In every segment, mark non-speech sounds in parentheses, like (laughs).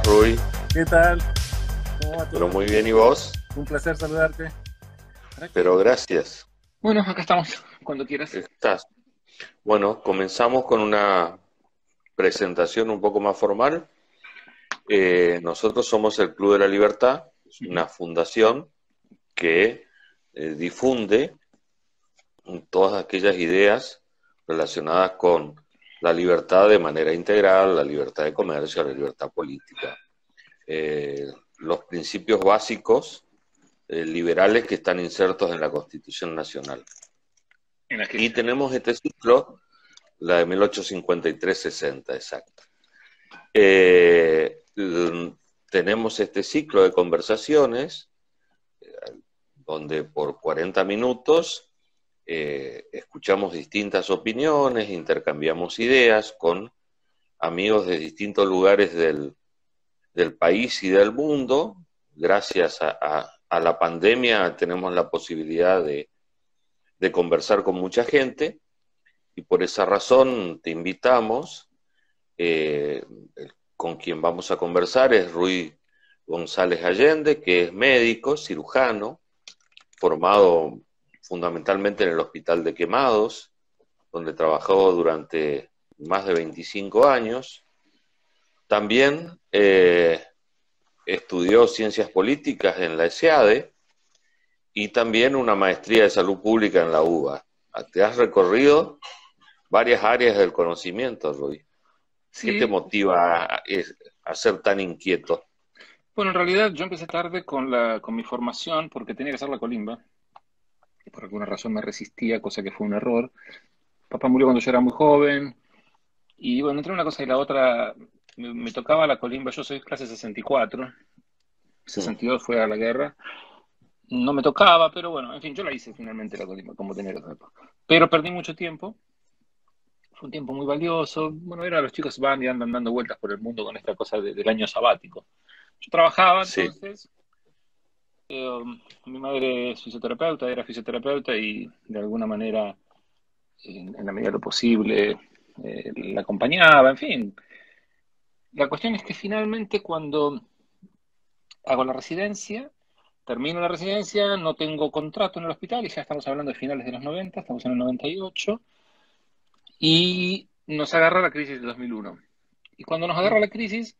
estás, Rui? ¿Qué tal? ¿Cómo va todo? Pero muy bien, ¿y vos? Un placer saludarte. Pero gracias. Bueno, acá estamos, (laughs) cuando quieras. Estás. Bueno, comenzamos con una presentación un poco más formal. Eh, nosotros somos el Club de la Libertad, es una fundación que eh, difunde todas aquellas ideas relacionadas con la libertad de manera integral, la libertad de comercio, la libertad política. Eh, los principios básicos eh, liberales que están insertos en la Constitución Nacional. Y tenemos este ciclo, la de 1853-60, exacto. Eh, tenemos este ciclo de conversaciones donde por 40 minutos eh, escuchamos distintas opiniones, intercambiamos ideas con amigos de distintos lugares del, país y del mundo. Gracias a, la pandemia tenemos la posibilidad de, conversar con mucha gente y por esa razón te invitamos. Eh, con quien vamos a conversar es Rui González Allende, que es médico, cirujano, formado fundamentalmente en el Hospital de Quemados, donde trabajó durante más de 25 años. También eh, estudió ciencias políticas en la ESEADE y también una maestría de salud pública en la UBA. Te has recorrido varias áreas del conocimiento, Rui. ¿Qué te motiva a, a, ser tan inquieto? Bueno, en realidad yo empecé tarde con, la, con mi formación porque tenía que hacer la colimba por alguna razón me resistía, cosa que fue un error. Papá murió cuando yo era muy joven. Y bueno, entre una cosa y la otra, me, tocaba la colimba. Yo soy clase 64. 62 fue a la guerra. No me tocaba, pero bueno, en fin, yo la hice finalmente la colimba, como que hacerlo. Pero perdí mucho tiempo. Fue un tiempo muy valioso. Bueno, era los chicos van y andan dando vueltas por el mundo con esta cosa del año sabático. Yo trabajaba entonces. Eh, mi madre es fisioterapeuta, era fisioterapeuta y de alguna manera, en, la medida de lo posible, eh, la acompañaba, en fin. La cuestión es que finalmente cuando hago la residencia, termino la residencia, no tengo contrato en el hospital y ya estamos hablando de finales de los 90, estamos en el 98, y nos agarra la crisis de 2001. Y cuando nos agarra la crisis,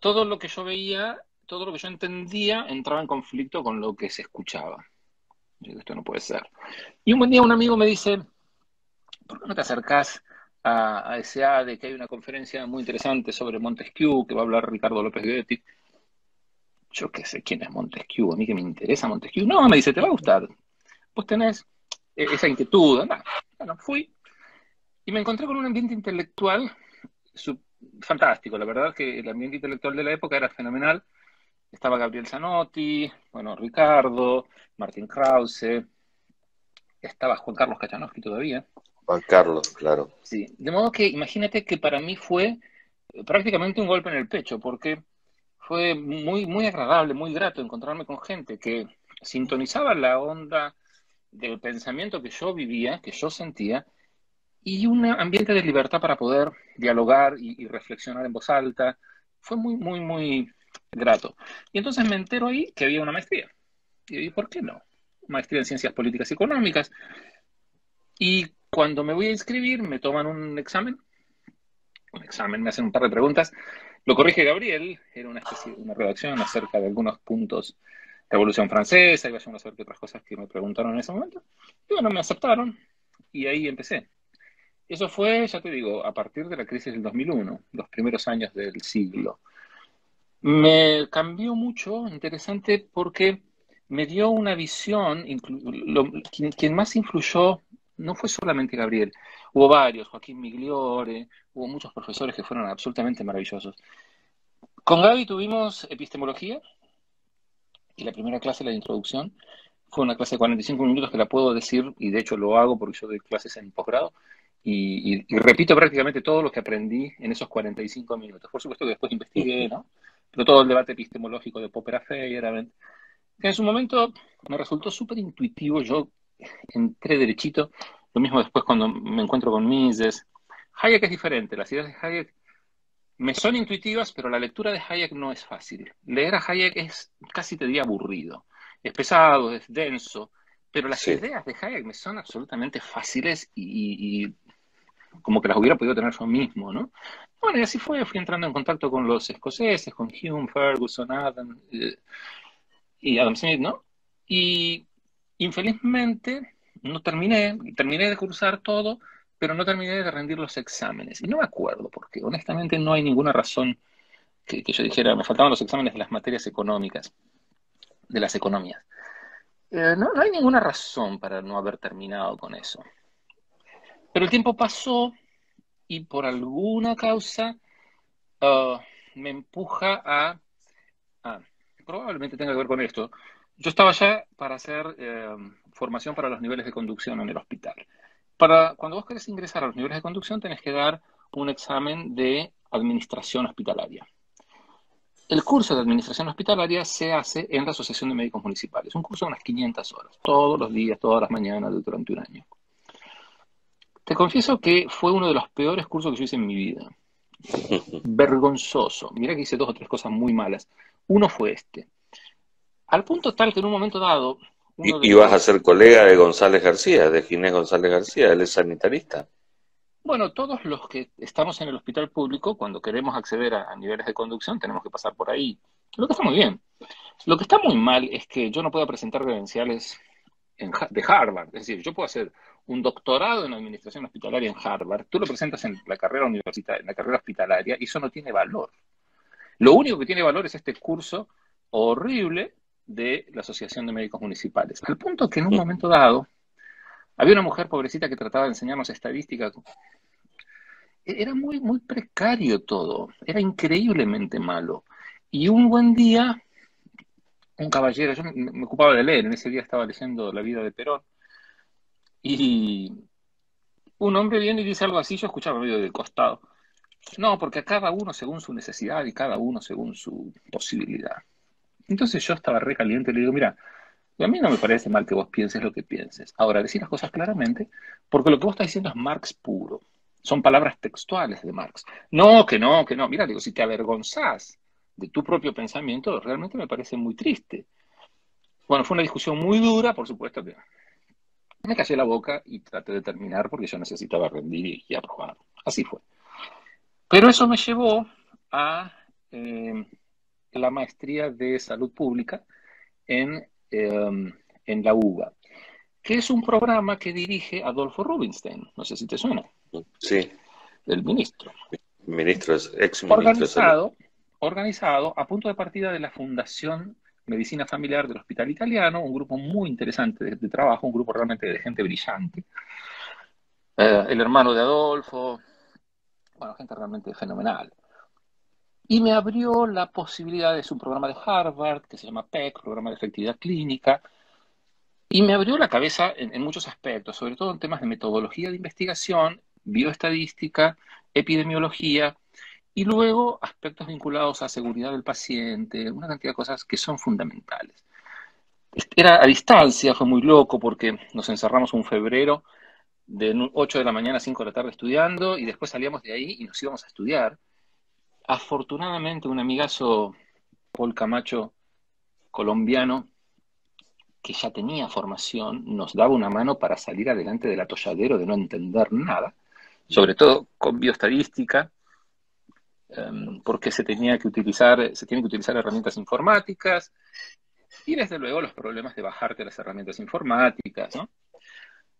todo lo que yo veía todo lo que yo entendía entraba en conflicto con lo que se escuchaba. Yo digo, esto no puede ser. Y un buen día un amigo me dice, ¿por qué no te acercás a, a SA de que hay una conferencia muy interesante sobre Montesquieu, que va a hablar Ricardo López Guetti? Yo qué sé quién es Montesquieu, a mí que me interesa Montesquieu. No, me dice, te va a gustar. Vos tenés e-, esa inquietud. Anda. Bueno, fui y me encontré con un ambiente intelectual fantástico. La verdad es que el ambiente intelectual de la época era fenomenal estaba Gabriel Zanotti, bueno, Ricardo, Martín Krause, estaba Juan Carlos Kachanowski todavía. Juan Carlos, claro. Sí, de modo que imagínate que para mí fue prácticamente un golpe en el pecho, porque fue muy, muy agradable, muy grato encontrarme con gente que sintonizaba la onda del pensamiento que yo vivía, que yo sentía, y un ambiente de libertad para poder dialogar y, y reflexionar en voz alta. Fue muy, muy, muy, grato. Y entonces me entero ahí que había una maestría. Y ¿por qué no? Maestría en Ciencias Políticas y Económicas. Y cuando me voy a inscribir, me toman un examen. Un examen, me hacen un par de preguntas. Lo corrige Gabriel, era una especie una redacción acerca de algunos puntos de Revolución Francesa, y a saber qué otras cosas que me preguntaron en ese momento. Y bueno, me aceptaron y ahí empecé. Eso fue, ya te digo, a partir de la crisis del 2001, los primeros años del siglo. Me cambió mucho, interesante, porque me dio una visión, quien, más influyó no fue solamente Gabriel, hubo varios, Joaquín Migliore, hubo muchos profesores que fueron absolutamente maravillosos. Con Gaby tuvimos epistemología y la primera clase, la introducción, fue una clase de 45 minutos que la puedo decir, y de hecho lo hago porque yo doy clases en posgrado, y, y, repito prácticamente todo lo que aprendí en esos 45 minutos. Por supuesto que después investigué, ¿no? Pero todo el debate epistemológico de Popper a Feyerabend, que en su momento me resultó súper intuitivo, yo entré derechito, lo mismo después cuando me encuentro con Mises. Hayek es diferente, las ideas de Hayek me son intuitivas, pero la lectura de Hayek no es fácil. Leer a Hayek es casi te diría aburrido. Es pesado, es denso, pero las ideas de Hayek me son absolutamente fáciles y, como que las hubiera podido tener yo mismo, ¿no? Bueno, y así fue, fui entrando en contacto con los escoceses, con Hume, Ferguson, Adam eh, y Adam Smith, ¿no? Y infelizmente no terminé, terminé de cursar todo, pero no terminé de rendir los exámenes. Y no me acuerdo, porque honestamente no hay ninguna razón que, yo dijera, me faltaban los exámenes de las materias económicas, de las economías. Eh, no, hay ninguna razón para no haber terminado con eso. Pero el tiempo pasó y por alguna causa uh, me empuja a, Probablemente tenga que ver con esto. Yo estaba ya para hacer eh, formación para los niveles de conducción en el hospital. Cuando vos querés ingresar a los niveles de conducción, tenés que dar un examen de administración hospitalaria. El curso de administración hospitalaria se hace en la Asociación de Médicos Municipales, un curso de unas 500 horas, todos los días, todas las mañanas, durante un año. Te confieso que fue uno de los peores cursos que yo hice en mi vida. (laughs) Vergonzoso. Mira que hice dos o tres cosas muy malas. Uno fue este. Al punto tal que en un momento dado y, vas a ser colega de González García, de Ginés González García, él es sanitarista. Bueno, todos los que estamos en el hospital público, cuando queremos acceder a, niveles de conducción, tenemos que pasar por ahí. Lo que está muy bien. Lo que está muy mal es que yo no puedo presentar credenciales de Harvard. Es decir, yo puedo hacer un doctorado en administración hospitalaria en Harvard, tú lo presentas en la carrera universitaria, en la carrera hospitalaria, y eso no tiene valor. Lo único que tiene valor es este curso horrible de la Asociación de Médicos Municipales. Al punto que en un momento dado había una mujer pobrecita que trataba de enseñarnos estadística. Era muy, muy precario todo, era increíblemente malo. Y un buen día, un caballero, yo me, ocupaba de leer, en ese día estaba leyendo La vida de Perón, y un hombre viene y dice algo así, yo escuchaba medio de costado. No, porque a cada uno según su necesidad y cada uno según su posibilidad. Entonces yo estaba recaliente y le digo, mira, a mí no me parece mal que vos pienses lo que pienses. Ahora, decir las cosas claramente, porque lo que vos estás diciendo es Marx puro. Son palabras textuales de Marx. No, que no, que no. Mira, digo, si te avergonzás de tu propio pensamiento, realmente me parece muy triste. Bueno, fue una discusión muy dura, por supuesto que me callé la boca y traté de terminar porque yo necesitaba rendir y, aprobar. Así fue. Pero eso me llevó a eh, la maestría de salud pública en, em, en la UBA, que es un programa que dirige Adolfo Rubinstein. No sé si te suena. Sí. El ministro. Ministro, ex ministro. Organizado, organizado a punto de partida de la Fundación Medicina Familiar del Hospital Italiano, un grupo muy interesante de, trabajo, un grupo realmente de gente brillante. Eh, el hermano de Adolfo, bueno, gente realmente fenomenal. Y me abrió la posibilidad de su programa de Harvard, que se llama PEC, Programa de Efectividad Clínica, y me abrió la cabeza en, muchos aspectos, sobre todo en temas de metodología de investigación, bioestadística, epidemiología, y luego aspectos vinculados a seguridad del paciente, una cantidad de cosas que son fundamentales. Era a distancia, fue muy loco porque nos encerramos un febrero de 8 de la mañana a 5 de la tarde estudiando y después salíamos de ahí y nos íbamos a estudiar. Afortunadamente, un amigazo, Paul Camacho, colombiano, que ya tenía formación, nos daba una mano para salir adelante del atolladero de no entender nada, sobre todo con bioestadística, em, porque se tenía que utilizar, se tienen que utilizar herramientas informáticas, y desde luego los problemas de bajarte las herramientas informáticas, ¿no?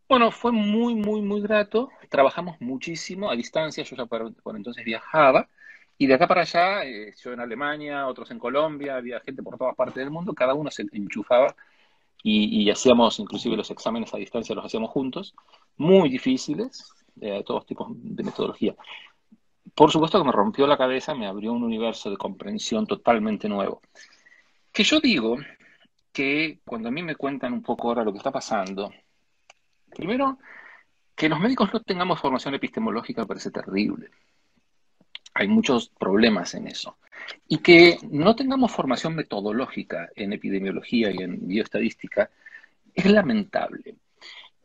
Bueno, fue muy, muy, muy grato. Trabajamos muchísimo a distancia. Yo ya por entonces viajaba y de acá para allá, eh, yo en Alemania, otros en Colombia, había gente por todas partes del mundo, cada uno se enchufaba y, hacíamos inclusive los exámenes a distancia, los hacíamos juntos, muy difíciles, de todos tipos de metodología. Por supuesto que me rompió la cabeza, me abrió un universo de comprensión totalmente nuevo. Que yo digo que cuando a mí me cuentan un poco ahora lo que está pasando, primero, que los médicos no tengamos formación epistemológica parece terrible hay muchos problemas en eso. Y que no tengamos formación metodológica en epidemiología y en bioestadística es lamentable.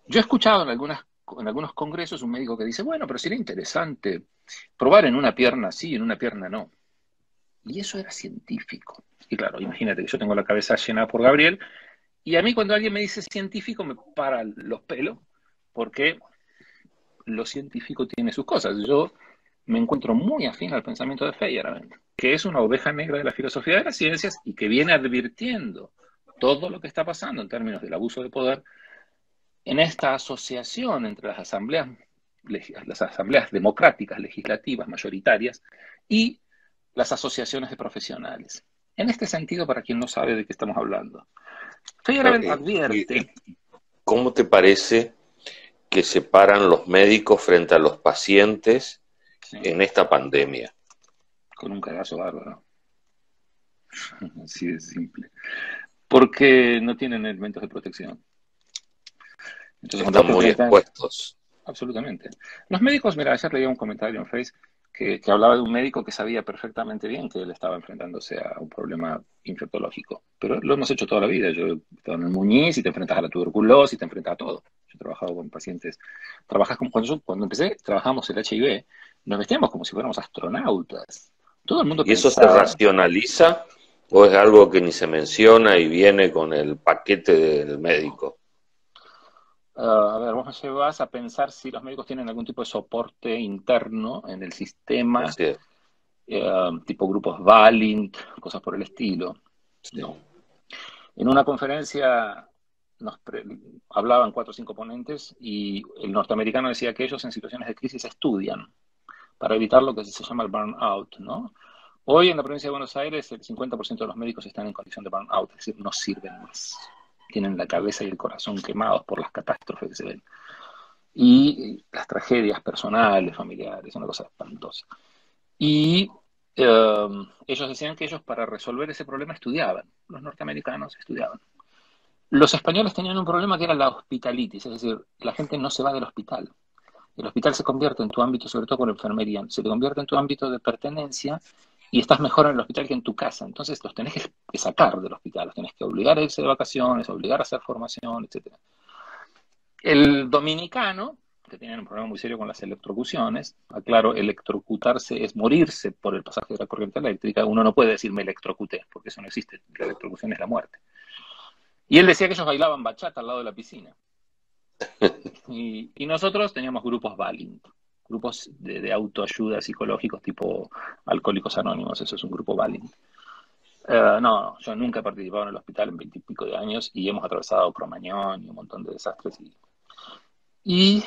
Yo he escuchado en algunas en algunos congresos un médico que dice, bueno, pero sería interesante probar en una pierna sí, en una pierna no. Y eso era científico. Y claro, imagínate que yo tengo la cabeza llena por Gabriel, y a mí cuando alguien me dice científico me para los pelos, porque lo científico tiene sus cosas. Yo me encuentro muy afín al pensamiento de Feyerabend, que es una oveja negra de la filosofía de las ciencias y que viene advirtiendo todo lo que está pasando en términos del abuso de poder en esta asociación entre las asambleas, las asambleas democráticas, legislativas, mayoritarias y las asociaciones de profesionales. En este sentido, para quien no sabe de qué estamos hablando, Feyerabend advierte. ¿Cómo te parece que separan los médicos frente a los pacientes en esta pandemia? Con un cagazo bárbaro. (laughs) Así de simple. Porque no tienen elementos de protección. Entonces, Están muy expuestos. Absolutamente. Los médicos, mira, ayer leía un comentario en Facebook que, hablaba de un médico que sabía perfectamente bien que él estaba enfrentándose a un problema infectológico. Pero lo hemos hecho toda la vida. Yo he estado en el Muñiz y te enfrentas a la tuberculosis, te enfrentas a todo. Yo he trabajado con pacientes. Trabajas como cuando, cuando empecé, trabajamos el HIV, nos vestíamos como si fuéramos astronautas. Todo el mundo ¿Y eso se racionaliza o es algo que ni se menciona y viene con el paquete del médico? Ah, a ver, vos me llevas a pensar si los médicos tienen algún tipo de soporte interno en el sistema, eh, tipo grupos Valint, cosas por el estilo. En una conferencia nos hablaban cuatro o cinco ponentes y el norteamericano decía que ellos en situaciones de crisis estudian para evitar lo que se llama el burnout, ¿no? Hoy en la provincia de Buenos Aires el 50% de los médicos están en condición de burnout, es decir, no sirven más tienen la cabeza y el corazón quemados por las catástrofes que se ven. Y las tragedias personales, familiares, una cosa espantosa. Y em, ellos decían que ellos para resolver ese problema estudiaban, los norteamericanos estudiaban. Los españoles tenían un problema que era la hospitalitis, es decir, la gente no se va del hospital. El hospital se convierte en tu ámbito, sobre todo con enfermería, se convierte en tu ámbito de pertenencia y estás mejor en el hospital que en tu casa. Entonces los tenés que sacar del hospital, los tenés que obligar a irse de vacaciones, obligar a hacer formación, etc. El dominicano, que tiene un problema muy serio con las electrocuciones, aclaro, electrocutarse es morirse por el pasaje de la corriente eléctrica, uno no puede decir me electrocuté, porque eso no existe, la electrocución es la muerte. Y él decía que ellos bailaban bachata al lado de la piscina. (laughs) Y, y nosotros teníamos grupos Valint grupos de, autoayuda psicológicos tipo Alcohólicos Anónimos, eso es un grupo válido. Eh, no, yo nunca he participado en el hospital en veintipico de años y hemos atravesado Cromañón y un montón de desastres. Y,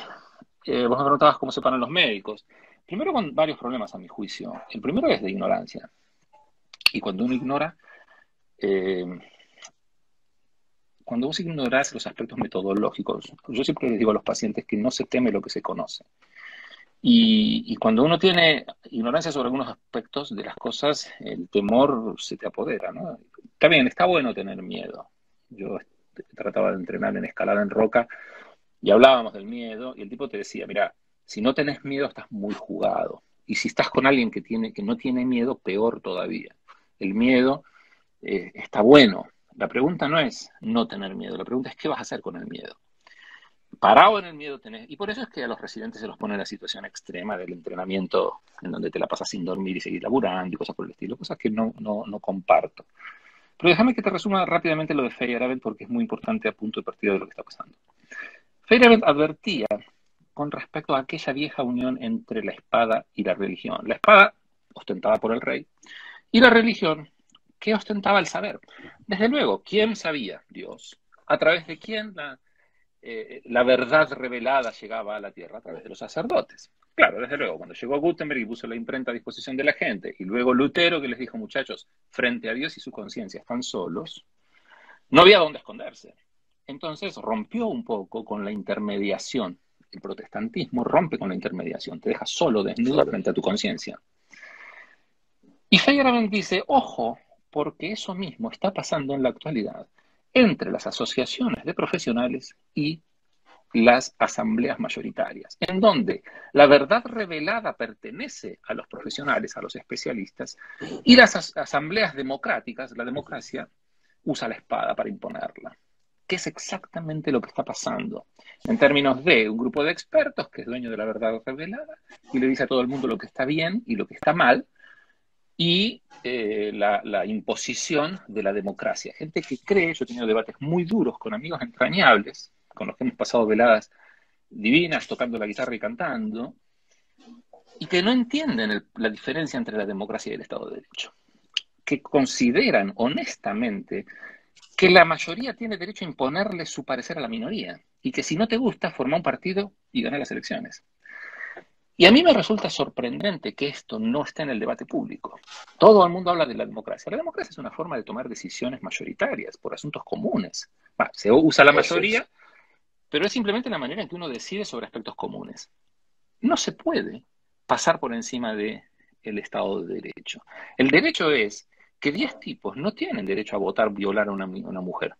eh, vos me preguntabas cómo se paran los médicos. Primero con varios problemas a mi juicio. El primero es de ignorancia. Y cuando uno ignora, eh, cuando vos ignorás los aspectos metodológicos, yo siempre les digo a los pacientes que no se teme lo que se conoce. Y, cuando uno tiene ignorancia sobre algunos aspectos de las cosas, el temor se te apodera, ¿no? Está bien, está bueno tener miedo. Yo trataba de entrenar en escalada en roca y hablábamos del miedo y el tipo te decía, mira, si no tenés miedo estás muy jugado. Y si estás con alguien que, tiene, que no tiene miedo, peor todavía. El miedo eh, está bueno. La pregunta no es no tener miedo, la pregunta es qué vas a hacer con el miedo parado en el miedo tenés. Y por eso es que a los residentes se los pone en la situación extrema del entrenamiento, en donde te la pasas sin dormir y seguir laburando y cosas por el estilo, cosas que no, no, no comparto. Pero déjame que te resuma rápidamente lo de Feyerabend porque es muy importante a punto de partida de lo que está pasando. Feyerabend advertía con respecto a aquella vieja unión entre la espada y la religión. La espada ostentada por el rey y la religión que ostentaba el saber. Desde luego, ¿quién sabía? Dios. ¿A través de quién? La, eh, la verdad revelada llegaba a la tierra a través de los sacerdotes. Claro, desde luego, cuando llegó Gutenberg y puso la imprenta a disposición de la gente, y luego Lutero que les dijo, muchachos, frente a Dios y su conciencia están solos, no había dónde esconderse. Entonces rompió un poco con la intermediación. El protestantismo rompe con la intermediación, te deja solo, desnudo frente a tu conciencia. Y Feyerabend dice, ojo, porque eso mismo está pasando en la actualidad entre las asociaciones de profesionales y las asambleas mayoritarias, en donde la verdad revelada pertenece a los profesionales, a los especialistas, y las asambleas democráticas, la democracia, usa la espada para imponerla. qué es exactamente lo que está pasando. En términos de un grupo de expertos que es dueño de la verdad revelada y le dice a todo el mundo lo que está bien y lo que está mal, y eh, la, imposición de la democracia. Gente que cree, yo he tenido debates muy duros con amigos entrañables, con los que hemos pasado veladas divinas tocando la guitarra y cantando, y que no entienden la diferencia entre la democracia y el Estado de Derecho, que consideran honestamente que la mayoría tiene derecho a imponerle su parecer a la minoría, y que si no te gusta, forma un partido y gana las elecciones. Y a mí me resulta sorprendente que esto no esté en el debate público. Todo el mundo habla de la democracia. La democracia es una forma de tomar decisiones mayoritarias por asuntos comunes. se usa la mayoría, pero es simplemente la manera en que uno decide sobre aspectos comunes. No se puede pasar por encima del el Estado de Derecho. El derecho es que 10 tipos no tienen derecho a votar, violar a una mujer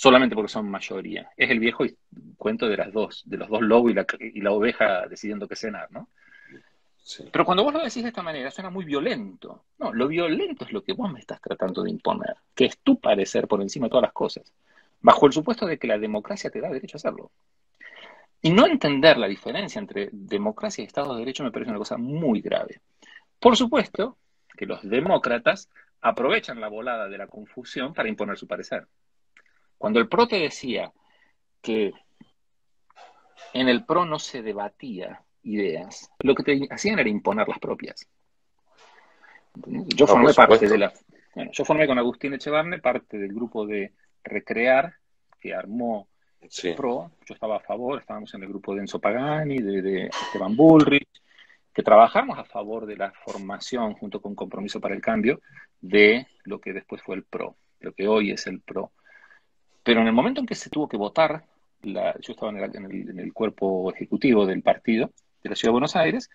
solamente porque son mayoría. Es el viejo cuento de las dos, de los dos lobos y la, oveja decidiendo qué cenar, ¿no? Pero cuando vos lo decís de esta manera, suena muy violento. No, lo violento es lo que vos me estás tratando de imponer, que es tu parecer por encima de todas las cosas, bajo el supuesto de que la democracia te da derecho a hacerlo. Y no entender la diferencia entre democracia y Estado de Derecho me parece una cosa muy grave. Por supuesto que los demócratas aprovechan la volada de la confusión para imponer su parecer. Cuando el PRO te decía que en el PRO no se debatía ideas, lo que te hacían era imponer las propias. Yo formé parte de la. yo formé con Agustín Echevarne parte del grupo de Recrear que armó el PRO. Yo estaba a favor, estábamos en el grupo de Enzo Pagani, de, de Esteban Bullrich, que trabajamos a favor de la formación junto con Compromiso para el Cambio de lo que después fue el PRO, lo que hoy es el PRO. Pero en el momento en que se tuvo que votar, yo estaba en el, cuerpo ejecutivo del partido de la Ciudad de Buenos Aires,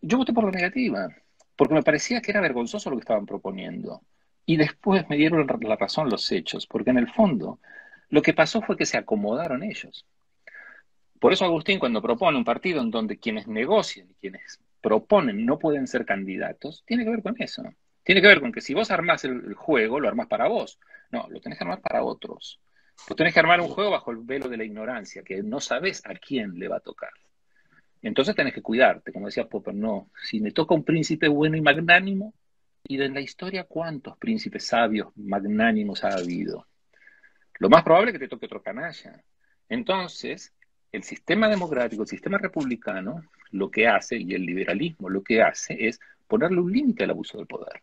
yo voté por la negativa, porque me parecía que era vergonzoso lo que estaban proponiendo. Y después me dieron la razón los hechos, porque en el fondo lo que pasó fue que se acomodaron ellos. Por eso Agustín, cuando propone un partido en donde quienes negocian y quienes proponen no pueden ser candidatos, tiene que ver con eso. Tiene que ver con que si vos armás el, juego, lo armás para vos. No, lo tenés que armar para otros. Vos tenés que armar un juego bajo el velo de la ignorancia, que no sabes a quién le va a tocar. Entonces tenés que cuidarte, como decía Popper, no, si me toca un príncipe bueno y magnánimo, y de la historia cuántos príncipes sabios, magnánimos ha habido. Lo más probable es que te toque otro canalla. Entonces, el sistema democrático, el sistema republicano, lo que hace, y el liberalismo lo que hace, es ponerle un límite al abuso del poder.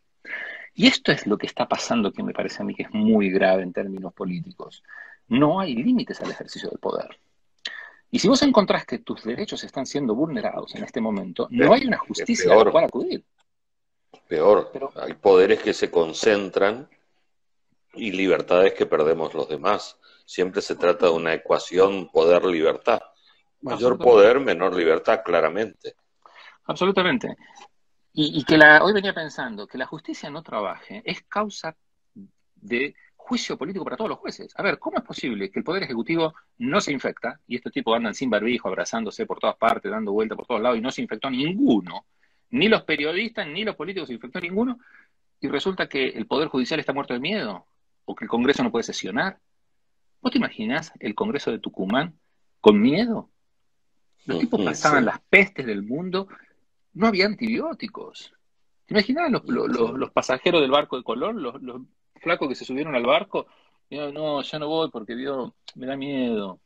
Y esto es lo que está pasando que me parece a mí que es muy grave en términos políticos. No hay límites al ejercicio del poder. Y si vos encontrás que tus derechos están siendo vulnerados en este momento, no hay una justicia a la cual acudir. Peor, hay poderes que se concentran y libertades que perdemos los demás. Siempre se trata de una ecuación poder-libertad. Mayor poder, menor libertad, claramente. Absolutamente. Y, que la, hoy venía pensando que la justicia no trabaje es causa de juicio político para todos los jueces. A ver, ¿cómo es posible que el Poder Ejecutivo no se infecta y estos tipos andan sin barbijo, abrazándose por todas partes, dando vueltas por todos lados y no se infectó ninguno? Ni los periodistas ni los políticos se infectó ninguno y resulta que el Poder Judicial está muerto de miedo o que el Congreso no puede sesionar. ¿Vos te imaginas el Congreso de Tucumán con miedo? Los tipos pasaban las pestes del mundo no había antibióticos. ¿Te imaginas los, los, pasajeros del barco de Colón, los, flacos que se subieron al barco? No, no, ya no voy porque Dios me da miedo.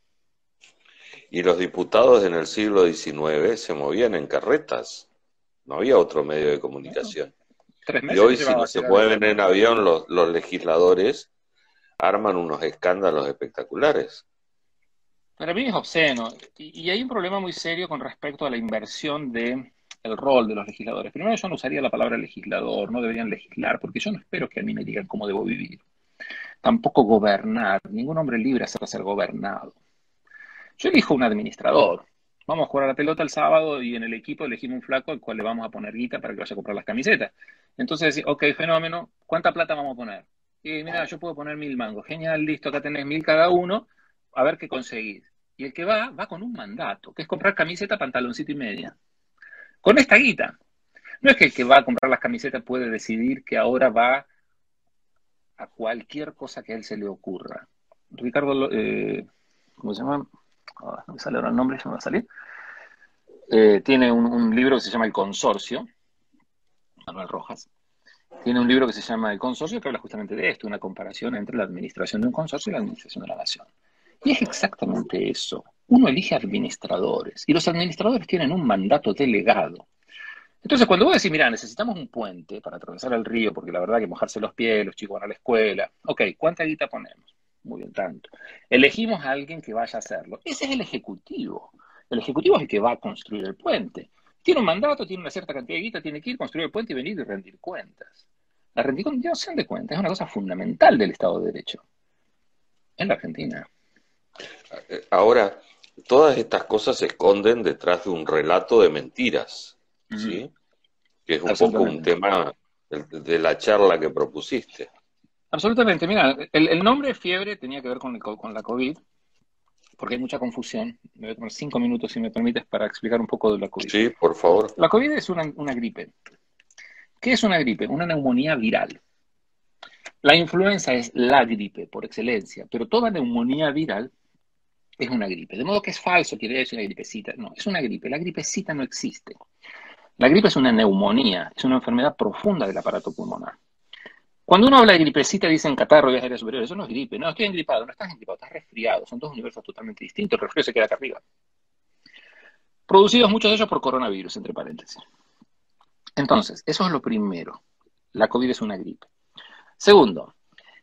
Y los diputados en el siglo XIX se movían en carretas. No había otro medio de comunicación. y hoy si no se mueven en avión los, los legisladores arman unos escándalos espectaculares. Para mí es obsceno. y, hay un problema muy serio con respecto a la inversión de el rol de los legisladores. Primero, yo no usaría la palabra legislador, no deberían legislar, porque yo no espero que a mí me digan cómo debo vivir. Tampoco gobernar, ningún hombre libre acerca ser gobernado. Yo elijo un administrador. Vamos a jugar a la pelota el sábado y en el equipo elegimos un flaco al cual le vamos a poner guita para que vaya a comprar las camisetas. Entonces, ok, fenómeno, ¿cuánta plata vamos a poner? Y mira, yo puedo poner mil mangos. Genial, listo, acá tenés mil cada uno, a ver qué conseguís. Y el que va, va con un mandato, que es comprar camiseta, pantaloncito y media con esta guita. No es que el que va a comprar las camisetas puede decidir que ahora va a cualquier cosa que a él se le ocurra. Ricardo, eh, ¿cómo se llama? Ah, no me sale ahora el nombre, ya me va a salir. Eh, tiene un, libro que se llama El Consorcio, Manuel Rojas. Tiene un libro que se llama El Consorcio que habla justamente de esto, una comparación entre la administración de un consorcio y la administración de la nación. Y es exactamente eso. Uno elige administradores y los administradores tienen un mandato delegado. Entonces, cuando vos decís, mira, necesitamos un puente para atravesar el río, porque la verdad que mojarse los pies, los chicos van a la escuela, ok, ¿cuánta guita ponemos? Muy bien, tanto. Elegimos a alguien que vaya a hacerlo. Ese es el ejecutivo. El ejecutivo es el que va a construir el puente. Tiene un mandato, tiene una cierta cantidad de guita, tiene que ir, construir el puente y venir y rendir cuentas. La rendición de cuentas es una cosa fundamental del Estado de Derecho en la Argentina. Ahora, todas estas cosas se esconden detrás de un relato de mentiras, ¿sí? Que es un poco un tema de la charla que propusiste. Absolutamente. Mira, el, nombre fiebre tenía que ver con, con, la COVID, porque hay mucha confusión. Me voy a tomar cinco minutos, si me permites, para explicar un poco de la COVID. Sí, por favor. La COVID es una, una gripe. ¿Qué es una gripe? Una neumonía viral. La influenza es la gripe por excelencia, pero toda neumonía viral es una gripe. De modo que es falso, quiere decir una gripecita. No, es una gripe. La gripecita no existe. La gripe es una neumonía, es una enfermedad profunda del aparato pulmonar. Cuando uno habla de gripecita, dicen catarro, y áreas superiores. Eso no es gripe. No, estoy engripado. No estás engripado, estás resfriado. Son dos universos totalmente distintos. El resfrío se queda acá arriba. Producidos muchos de ellos por coronavirus, entre paréntesis. Entonces, eso es lo primero. La COVID es una gripe. Segundo,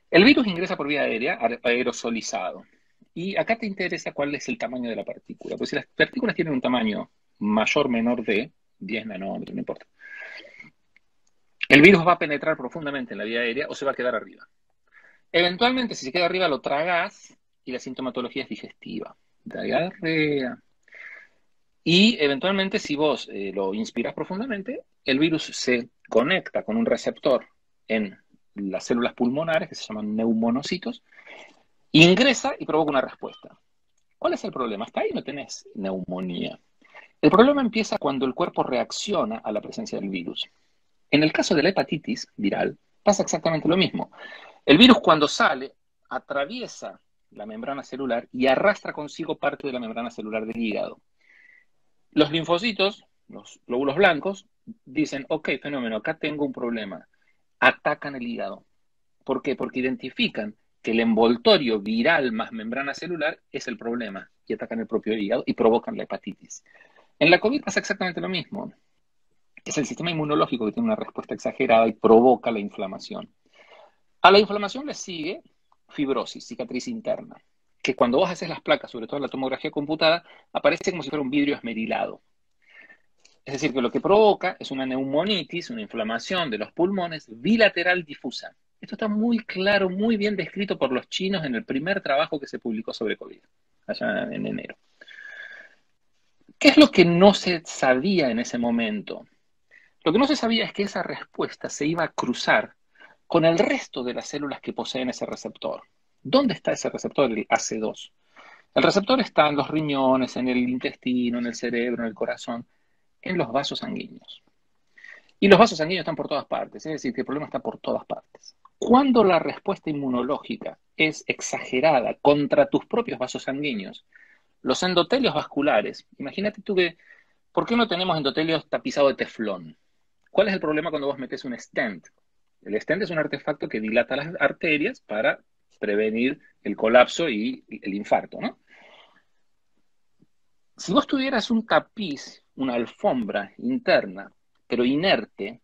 el virus ingresa por vía aérea aerosolizado. Y acá te interesa cuál es el tamaño de la partícula. Pues si las partículas tienen un tamaño mayor, menor de 10 nanómetros, no importa. El virus va a penetrar profundamente en la vía aérea o se va a quedar arriba. Eventualmente, si se queda arriba, lo tragas y la sintomatología es digestiva. Diarrea. Y eventualmente, si vos eh, lo inspiras profundamente, el virus se conecta con un receptor en las células pulmonares, que se llaman neumonocitos, Ingresa y provoca una respuesta. ¿Cuál es el problema? Hasta ahí no tenés neumonía. El problema empieza cuando el cuerpo reacciona a la presencia del virus. En el caso de la hepatitis viral, pasa exactamente lo mismo. El virus cuando sale, atraviesa la membrana celular y arrastra consigo parte de la membrana celular del hígado. Los linfocitos, los glóbulos blancos, dicen, ok, fenómeno, acá tengo un problema. Atacan el hígado. ¿Por qué? Porque identifican que el envoltorio viral más membrana celular es el problema y atacan el propio hígado y provocan la hepatitis. En la COVID pasa exactamente lo mismo. Es el sistema inmunológico que tiene una respuesta exagerada y provoca la inflamación. A la inflamación le sigue fibrosis, cicatriz interna, que cuando vos haces las placas, sobre todo en la tomografía computada, aparece como si fuera un vidrio esmerilado. Es decir, que lo que provoca es una neumonitis, una inflamación de los pulmones bilateral difusa. Esto está muy claro, muy bien descrito por los chinos en el primer trabajo que se publicó sobre COVID, allá en enero. ¿Qué es lo que no se sabía en ese momento? Lo que no se sabía es que esa respuesta se iba a cruzar con el resto de las células que poseen ese receptor. ¿Dónde está ese receptor, el AC2? El receptor está en los riñones, en el intestino, en el cerebro, en el corazón, en los vasos sanguíneos. Y los vasos sanguíneos están por todas partes, es decir, que el problema está por todas partes. Cuando la respuesta inmunológica es exagerada contra tus propios vasos sanguíneos, los endotelios vasculares, imagínate tú que, ¿por qué no tenemos endotelios tapizados de teflón? ¿Cuál es el problema cuando vos metes un stent? El stent es un artefacto que dilata las arterias para prevenir el colapso y el infarto, ¿no? Si vos tuvieras un tapiz, una alfombra interna, pero inerte,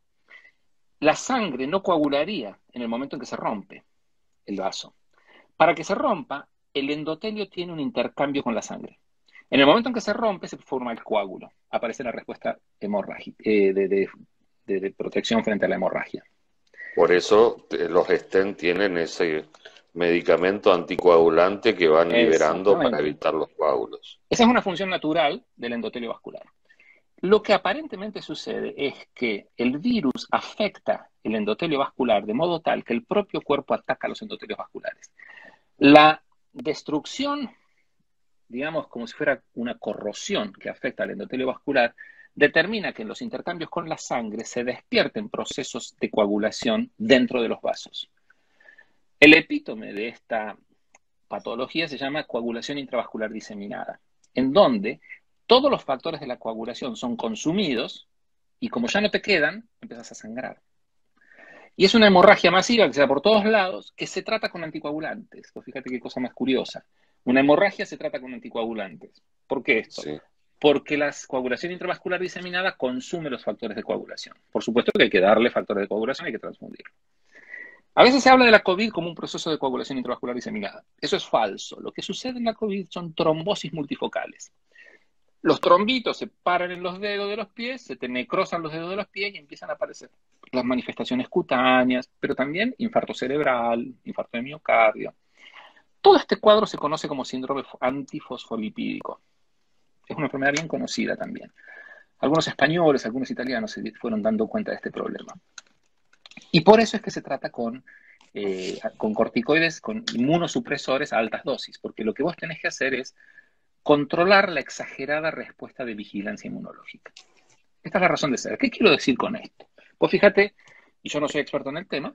la sangre no coagularía en el momento en que se rompe el vaso. Para que se rompa, el endotelio tiene un intercambio con la sangre. En el momento en que se rompe, se forma el coágulo. Aparece la respuesta hemorrágica, eh, de, protección frente a la hemorragia. Por eso eh, los STEM tienen ese medicamento anticoagulante que van liberando para evitar los coágulos. Esa es una función natural del endotelio vascular. Lo que aparentemente sucede es que el virus afecta el endotelio vascular de modo tal que el propio cuerpo ataca los endotelios vasculares. La destrucción, digamos como si fuera una corrosión que afecta al endotelio vascular, determina que en los intercambios con la sangre se despierten procesos de coagulación dentro de los vasos. El epítome de esta patología se llama coagulación intravascular diseminada, en donde todos los factores de la coagulación son consumidos y como ya no te quedan, empiezas a sangrar. Y es una hemorragia masiva que se da por todos lados, que se trata con anticoagulantes. Pues fíjate qué cosa más curiosa. Una hemorragia se trata con anticoagulantes. ¿Por qué esto? Porque la coagulación intravascular diseminada consume los factores de coagulación. Por supuesto que hay que darle factores de coagulación, hay que transfundir. A veces se habla de la COVID como un proceso de coagulación intravascular diseminada. Eso es falso. Lo que sucede en la COVID son trombosis multifocales. Los trombitos se paran en los dedos de los pies, se te necrosan los dedos de los pies y empiezan a aparecer las manifestaciones cutáneas, pero también infarto cerebral, infarto de miocardio. Todo este cuadro se conoce como síndrome antifosfolipídico. Es una enfermedad bien conocida también. Algunos españoles, algunos italianos se fueron dando cuenta de este problema. Y por eso es que se trata con, eh, con corticoides, con inmunosupresores a altas dosis, porque lo que vos tenés que hacer es controlar la exagerada respuesta de vigilancia inmunológica. Esta es la razón de ser. ¿Qué quiero decir con esto? Pues fíjate, y yo no soy experto en el tema,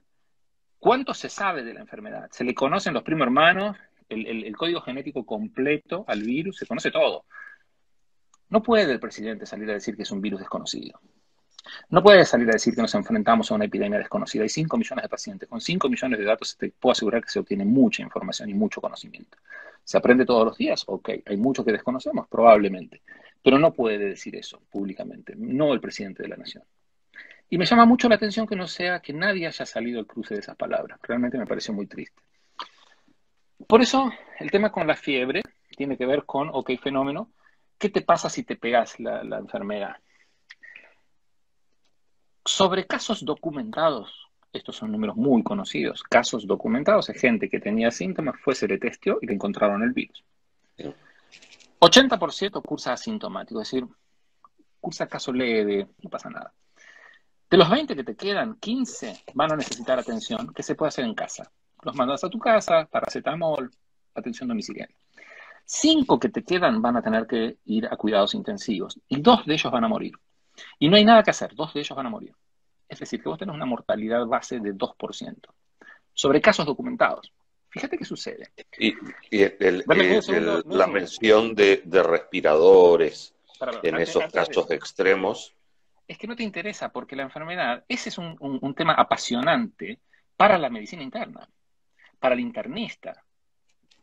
¿cuánto se sabe de la enfermedad? Se le conocen los primos hermanos, el, código genético completo al virus, se conoce todo. No puede el presidente salir a decir que es un virus desconocido. No puede salir a decir que nos enfrentamos a una epidemia desconocida. Hay 5 millones de pacientes. Con 5 millones de datos te puedo asegurar que se obtiene mucha información y mucho conocimiento. ¿Se aprende todos los días? Ok. ¿Hay mucho que desconocemos? Probablemente. Pero no puede decir eso públicamente, no el presidente de la nación. Y me llama mucho la atención que no sea que nadie haya salido al cruce de esas palabras. Realmente me pareció muy triste. Por eso, el tema con la fiebre tiene que ver con, ok, fenómeno, ¿qué te pasa si te pegas la, la enfermedad? Sobre casos documentados, estos son números muy conocidos, casos documentados de gente que tenía síntomas, fue, se le testió y le encontraron el virus. 80% cursa asintomático, es decir, cursa caso leve, no pasa nada. De los 20 que te quedan, 15 van a necesitar atención que se puede hacer en casa. Los mandas a tu casa, paracetamol, atención domiciliaria. Cinco que te quedan van a tener que ir a cuidados intensivos y dos de ellos van a morir. Y no hay nada que hacer, dos de ellos van a morir. Es decir, que vos tenés una mortalidad base de 2%. Sobre casos documentados. Fíjate qué sucede. Y, la mención de, respiradores en esos casos extremos. Es que no te interesa porque la enfermedad, ese es un tema apasionante para la medicina interna, para el internista,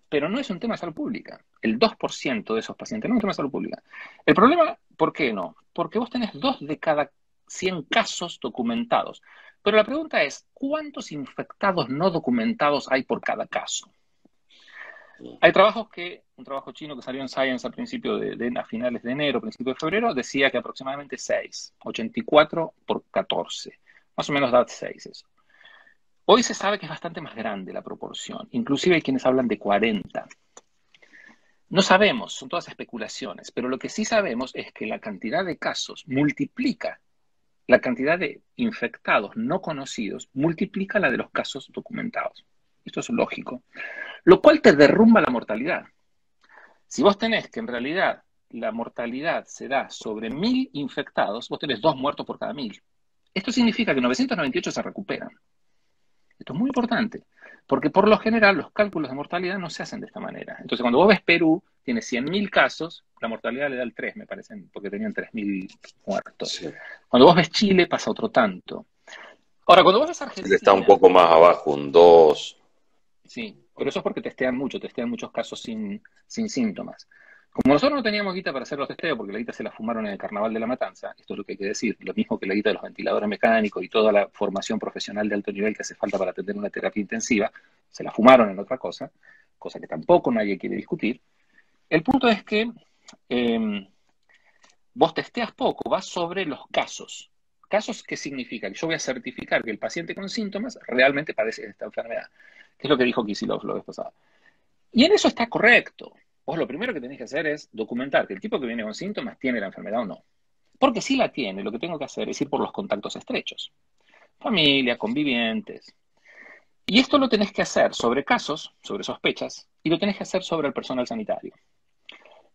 pero no es un tema de salud pública. El 2% de esos pacientes no es un tema de salud pública. El problema, ¿por qué no? Porque vos tenés dos de cada 100 casos documentados. Pero la pregunta es, ¿cuántos infectados no documentados hay por cada caso? Hay trabajos que, un trabajo chino que salió en Science a principio de, a finales de enero, principio de febrero, decía que aproximadamente 6, 84 por 14. Más o menos da 6 eso. Hoy se sabe que es bastante más grande la proporción, inclusive hay quienes hablan de 40. No sabemos, son todas especulaciones, pero lo que sí sabemos es que la cantidad de casos multiplica la cantidad de infectados no conocidos, multiplica la de los casos documentados. Esto es lógico. Lo cual te derrumba la mortalidad. Si vos tenés que en realidad la mortalidad se da sobre mil infectados, vos tenés dos muertos por cada mil. Esto significa que 998 se recuperan. Esto es muy importante, porque por lo general los cálculos de mortalidad no se hacen de esta manera. Entonces, cuando vos ves Perú, tiene 100.000 casos, la mortalidad le da el 3, me parece, porque tenían 3.000 muertos. Cuando vos ves Chile, pasa otro tanto. Ahora, cuando vos ves Argentina... Está un poco más abajo, un 2. Sí, pero eso es porque testean mucho, testean muchos casos sin, sin síntomas. Como nosotros no teníamos guita para hacer los testeos, porque la guita se la fumaron en el Carnaval de la Matanza, esto es lo que hay que decir, lo mismo que la guita de los ventiladores mecánicos y toda la formación profesional de alto nivel que hace falta para atender una terapia intensiva, se la fumaron en otra cosa, cosa que tampoco nadie quiere discutir. El punto es que em, vos testeas poco, vas sobre los casos. ¿Casos qué significa? Que yo voy a certificar que el paciente con síntomas realmente padece esta enfermedad, que es lo que dijo Kisilov la vez pasada. Y en eso está correcto. Vos lo primero que tenés que hacer es documentar que el tipo que viene con síntomas tiene la enfermedad o no. Porque si la tiene, lo que tengo que hacer es ir por los contactos estrechos. Familia, convivientes. Y esto lo tenés que hacer sobre casos, sobre sospechas, y lo tenés que hacer sobre el personal sanitario.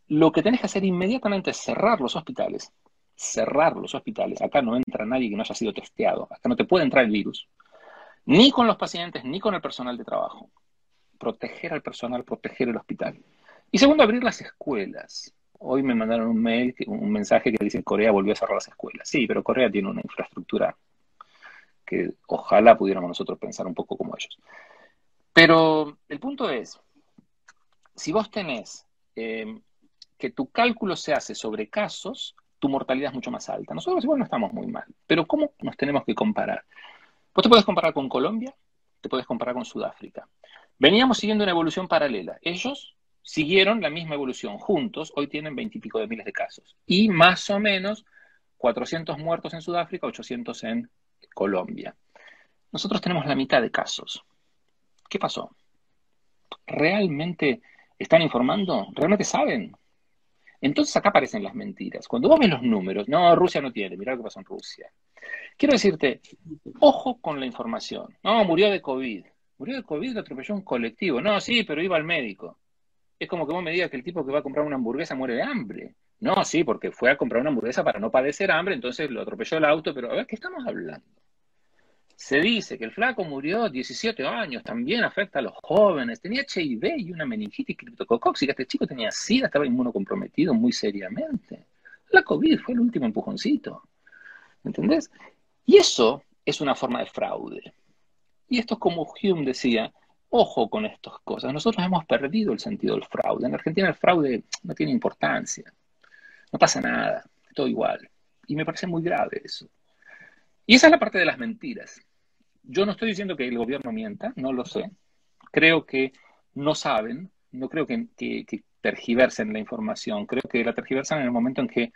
Lo que tenés que hacer inmediatamente es cerrar los hospitales. Cerrar los hospitales. Acá no entra nadie que no haya sido testeado. Acá no te puede entrar el virus. Ni con los pacientes, ni con el personal de trabajo proteger al personal, proteger el hospital. Y segundo, abrir las escuelas. Hoy me mandaron un mail, un mensaje que dice Corea volvió a cerrar las escuelas. Sí, pero Corea tiene una infraestructura que ojalá pudiéramos nosotros pensar un poco como ellos. Pero el punto es, si vos tenés eh, que tu cálculo se hace sobre casos, tu mortalidad es mucho más alta. Nosotros igual no estamos muy mal, pero ¿cómo nos tenemos que comparar? Vos te puedes comparar con Colombia, te puedes comparar con Sudáfrica. Veníamos siguiendo una evolución paralela. Ellos siguieron la misma evolución juntos, hoy tienen veintipico de miles de casos. Y más o menos 400 muertos en Sudáfrica, 800 en Colombia. Nosotros tenemos la mitad de casos. ¿Qué pasó? ¿Realmente están informando? ¿Realmente saben? Entonces acá aparecen las mentiras. Cuando vos ves los números, no, Rusia no tiene, mirá lo que pasó en Rusia. Quiero decirte, ojo con la información. No, murió de COVID. Murió de COVID, lo atropelló un colectivo. No, sí, pero iba al médico. Es como que vos me digas que el tipo que va a comprar una hamburguesa muere de hambre. No, sí, porque fue a comprar una hamburguesa para no padecer hambre, entonces lo atropelló el auto, pero a ver, ¿qué estamos hablando? Se dice que el flaco murió 17 años, también afecta a los jóvenes, tenía HIV y una meningitis criptococóxica, este chico tenía SIDA, estaba inmunocomprometido muy seriamente. La COVID fue el último empujoncito, ¿entendés? Y eso es una forma de fraude. Y esto es como Hume decía, ojo con estas cosas, nosotros hemos perdido el sentido del fraude. En Argentina el fraude no tiene importancia, no pasa nada, todo igual. Y me parece muy grave eso. Y esa es la parte de las mentiras. Yo no estoy diciendo que el gobierno mienta, no lo sé. Creo que no saben, no creo que, tergiversen la información, creo que la tergiversan en el momento en que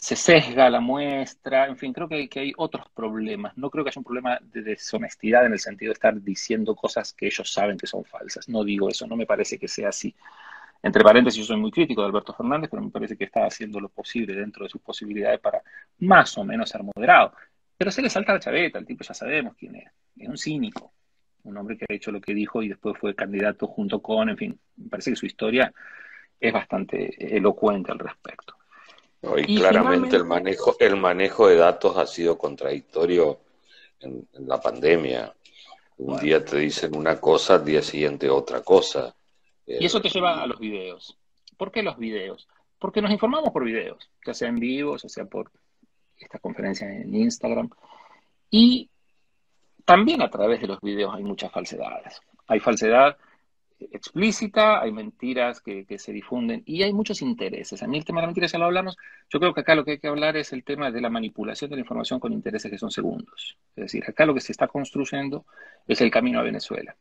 se sesga la muestra, en fin, creo que, que, hay otros problemas. No creo que haya un problema de deshonestidad en el sentido de estar diciendo cosas que ellos saben que son falsas. No digo eso, no me parece que sea así. Entre paréntesis, yo soy muy crítico de Alberto Fernández, pero me parece que está haciendo lo posible dentro de sus posibilidades para más o menos ser moderado. Pero se le salta la chaveta, el tipo ya sabemos quién es. Es un cínico, un hombre que ha hecho lo que dijo y después fue candidato junto con, en fin, me parece que su historia es bastante elocuente al respecto. Y, claramente el manejo, el manejo de datos ha sido contradictorio en, la pandemia. Un día te dicen una cosa, al día siguiente otra cosa. Y eso te lleva a los videos. ¿Por qué los videos? Porque nos informamos por videos, ya sea en vivo, ya sea por esta conferencia en Instagram. Y también a través de los videos hay muchas falsedades. Hay falsedad explícita, hay mentiras que, se difunden y hay muchos intereses. A mí el tema de la mentira ya lo hablamos. Yo creo que acá lo que hay que hablar es el tema de la manipulación de la información con intereses que son segundos. Es decir, acá lo que se está construyendo es el camino a Venezuela.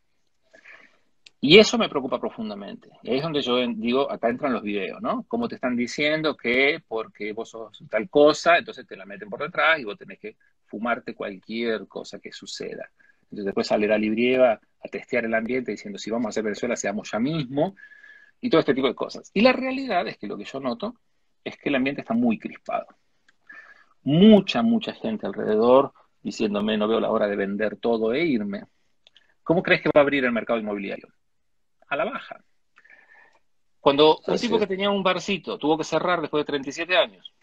Y eso me preocupa profundamente. Y ahí es donde yo digo, acá entran los videos, ¿no? Como te están diciendo que porque vos sos tal cosa, entonces te la meten por detrás y vos tenés que fumarte cualquier cosa que suceda. Entonces después sale la Librieva a testear el ambiente diciendo si vamos a hacer Venezuela, seamos ya mismo, y todo este tipo de cosas. Y la realidad es que lo que yo noto es que el ambiente está muy crispado. Mucha, mucha gente alrededor diciéndome no veo la hora de vender todo e irme. ¿Cómo crees que va a abrir el mercado inmobiliario? a la baja. Cuando un tipo que tenía un barcito tuvo que cerrar después de 37 años,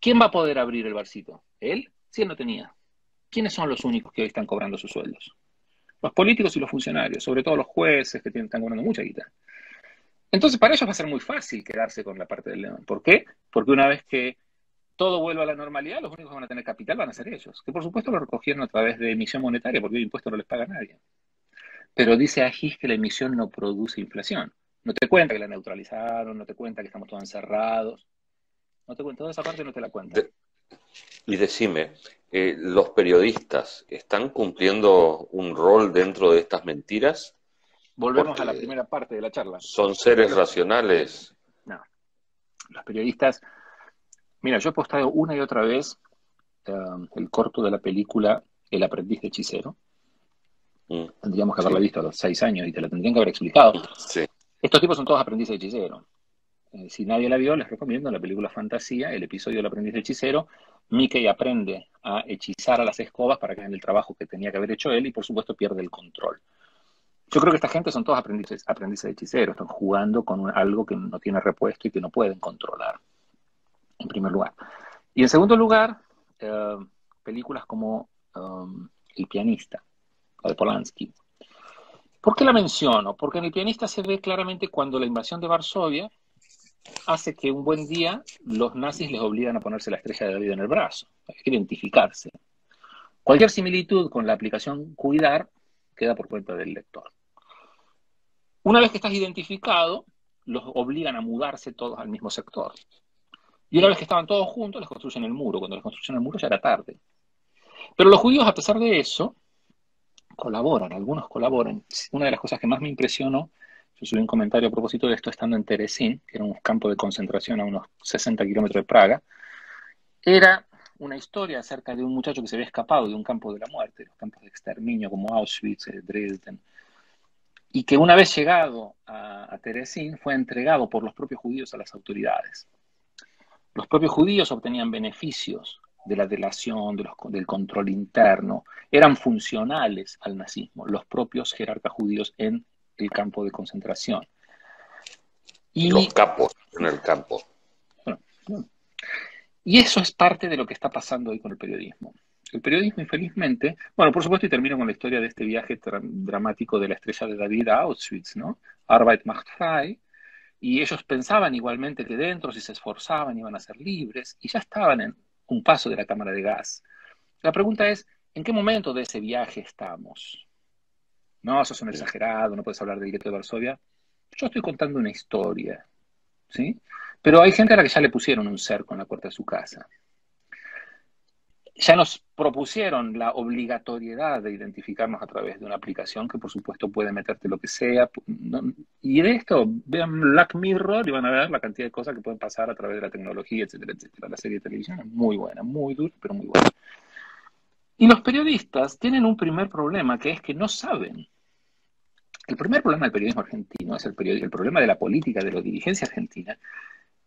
¿quién va a poder abrir el barcito? ¿Él? Si él no tenía. ¿Quiénes son los únicos que hoy están cobrando sus sueldos? Los políticos y los funcionarios, sobre todo los jueces que están cobrando mucha guita. Entonces, para ellos va a ser muy fácil quedarse con la parte del león. ¿Por qué? Porque una vez que todo vuelva a la normalidad, los únicos que van a tener capital van a ser ellos, que por supuesto lo recogieron a través de emisión monetaria, porque el impuesto no les paga a nadie. Pero dice Agis que la emisión no produce inflación. No te cuenta que la neutralizaron, no te cuenta que estamos todos encerrados. No te cuenta, toda esa parte no te la cuenta. Y decime, eh, ¿los periodistas están cumpliendo un rol dentro de estas mentiras? Volvemos a la primera parte de la charla. ¿Son seres racionales? No. Los periodistas. Mira, yo he postado una y otra vez eh, el corto de la película El aprendiz de hechicero Mm. Tendríamos que haberla visto a los seis años y te la tendrían que haber explicado. Estos tipos son todos aprendices de hechicero. Eh, si nadie la vio, les recomiendo la película Fantasía, el episodio del aprendiz de hechicero. Mickey aprende a hechizar a las escobas para que hagan el trabajo que tenía que haber hecho él y por supuesto pierde el control. Yo creo que esta gente son todos aprendices, aprendices de hechicero, están jugando con algo que no tiene repuesto y que no pueden controlar, en primer lugar. Y en segundo lugar, eh, películas como um, El pianista, de Polanski. ¿Por qué la menciono? Porque en el pianista se ve claramente cuando la invasión de Varsovia hace que un buen día los nazis les obligan a ponerse la estrella de David en el brazo. Hay que identificarse. Cualquier similitud con la aplicación Cuidar queda por cuenta del lector. Una vez que estás identificado, los obligan a mudarse todos al mismo sector. Y una vez que estaban todos juntos, les construyen el muro. Cuando les construyen el muro ya era tarde. Pero los judíos, a pesar de eso, colaboran, algunos colaboran. Una de las cosas que más me impresionó, yo subí un comentario a propósito de esto estando en Teresín, que era un campo de concentración a unos 60 kilómetros de Praga, era una historia acerca de un muchacho que se había escapado de un campo de la muerte, los campos de exterminio como Auschwitz, eh, Dresden, y que una vez llegado a, a Teresín fue entregado por los propios judíos a las autoridades. Los propios judíos obtenían beneficios de la delación, del control interno, eran funcionales al nazismo, los propios jerarcas judíos en el campo de concentración. Y, los capos en el campo. y eso es parte de lo que está pasando hoy con el periodismo. El periodismo, infelizmente, bueno, por supuesto, y termino con la historia de este viaje dramático de la estrella de David a Auschwitz, ¿no? Arbeit macht frei, y ellos pensaban igualmente que dentro, si se esforzaban, iban a ser libres, y ya estaban en un paso de la cámara de gas. La pregunta es, ¿en qué momento de ese viaje estamos? No, eso es un exagerado, no puedes hablar del gueto de Varsovia. Yo estoy contando una historia, ¿sí? Pero hay gente a la que ya le pusieron un cerco en la puerta de su casa ya nos propusieron la obligatoriedad de identificarnos a través de una aplicación que por supuesto puede meterte lo que sea. Y de esto, vean Black Mirror y van a ver la cantidad de cosas que pueden pasar a través de la tecnología, etcétera, etcétera. La serie de televisión es muy buena, muy dura, pero muy buena. Y los periodistas tienen un primer problema, que es que no saben. El primer problema del periodismo argentino, es el, el problema de la política, de la dirigencia argentina,